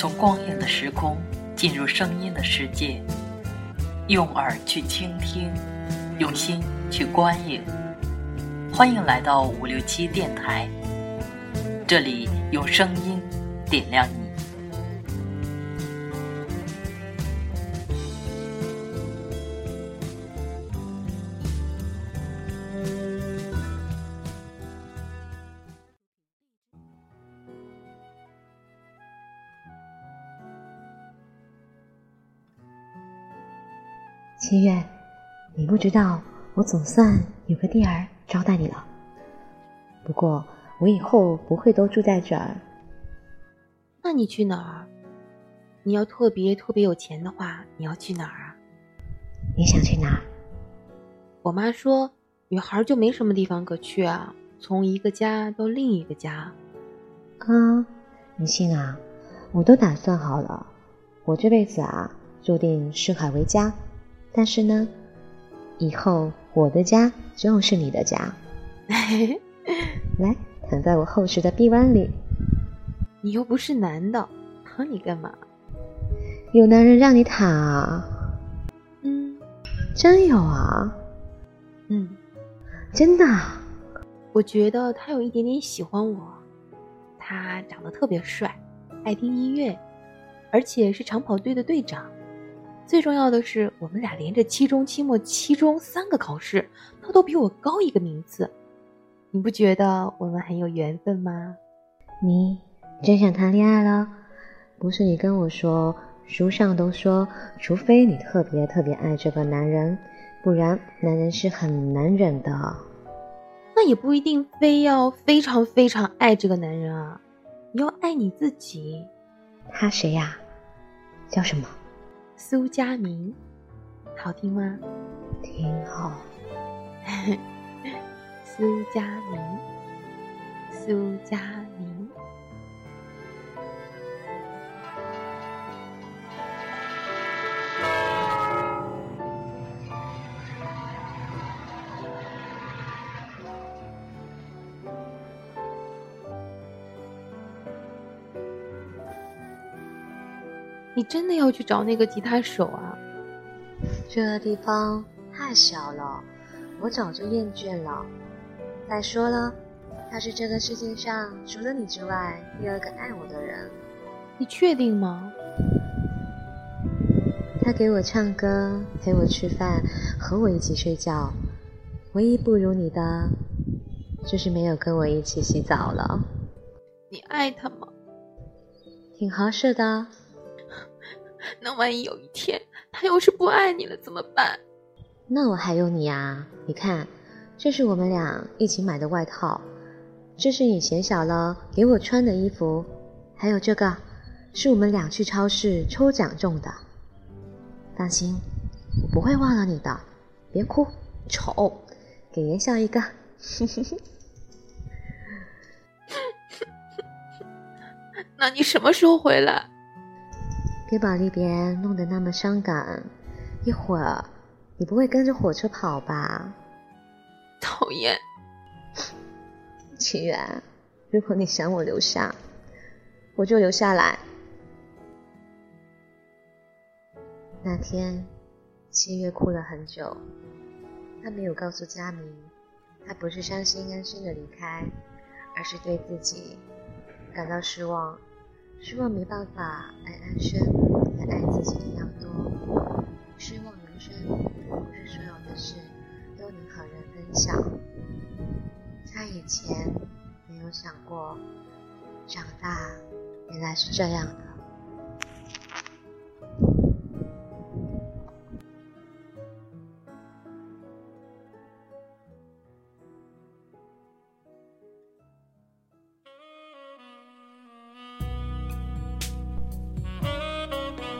从光影的时空进入声音的世界，用耳去倾听，用心去观影。欢迎来到五六七电台，这里用声音点亮七月，你不知道，我总算有个地儿招待你了。不过，我以后不会都住在这儿。那你去哪儿？你要特别特别有钱的话，你要去哪儿啊？你想去哪儿？我妈说，女孩就没什么地方可去啊，从一个家到另一个家。啊，你信啊？我都打算好了，我这辈子啊，注定视海为家。但是呢，以后我的家就是你的家。来，躺在我厚实的臂弯里。你又不是男的，躺你干嘛？有男人让你躺啊？嗯，真有啊？嗯，真的。我觉得他有一点点喜欢我。他长得特别帅，爱听音乐，而且是长跑队的队长。最重要的是，我们俩连着期中、期末、期中三个考试，他都比我高一个名次。你不觉得我们很有缘分吗？你真想谈恋爱了？不是你跟我说，书上都说，除非你特别特别爱这个男人，不然男人是很难忍的。那也不一定非要非常非常爱这个男人啊，你要爱你自己。他谁呀？叫什么？苏佳明，好听吗？挺好。苏佳明，苏佳你真的要去找那个吉他手啊？这个地方太小了，我早就厌倦了。再说了，他是这个世界上除了你之外第二个爱我的人。你确定吗？他给我唱歌，陪我吃饭，和我一起睡觉。唯一不如你的，就是没有跟我一起洗澡了。你爱他吗？挺合适的。那万一有一天他要是不爱你了怎么办？那我还有你啊！你看，这是我们俩一起买的外套，这是你嫌小了给我穿的衣服，还有这个，是我们俩去超市抽奖中的。放心，我不会忘了你的。别哭，丑，给爷笑一个。那你什么时候回来？别把离别弄得那么伤感，一会儿你不会跟着火车跑吧？讨厌，七远，如果你想我留下，我就留下来。那天，七月哭了很久，他没有告诉佳明，他不是伤心安心的离开，而是对自己感到失望。失望没办法爱安生，爱自己一样多。失望人生不是所有的事都能和人分享。他以前没有想过，长大原来是这样的。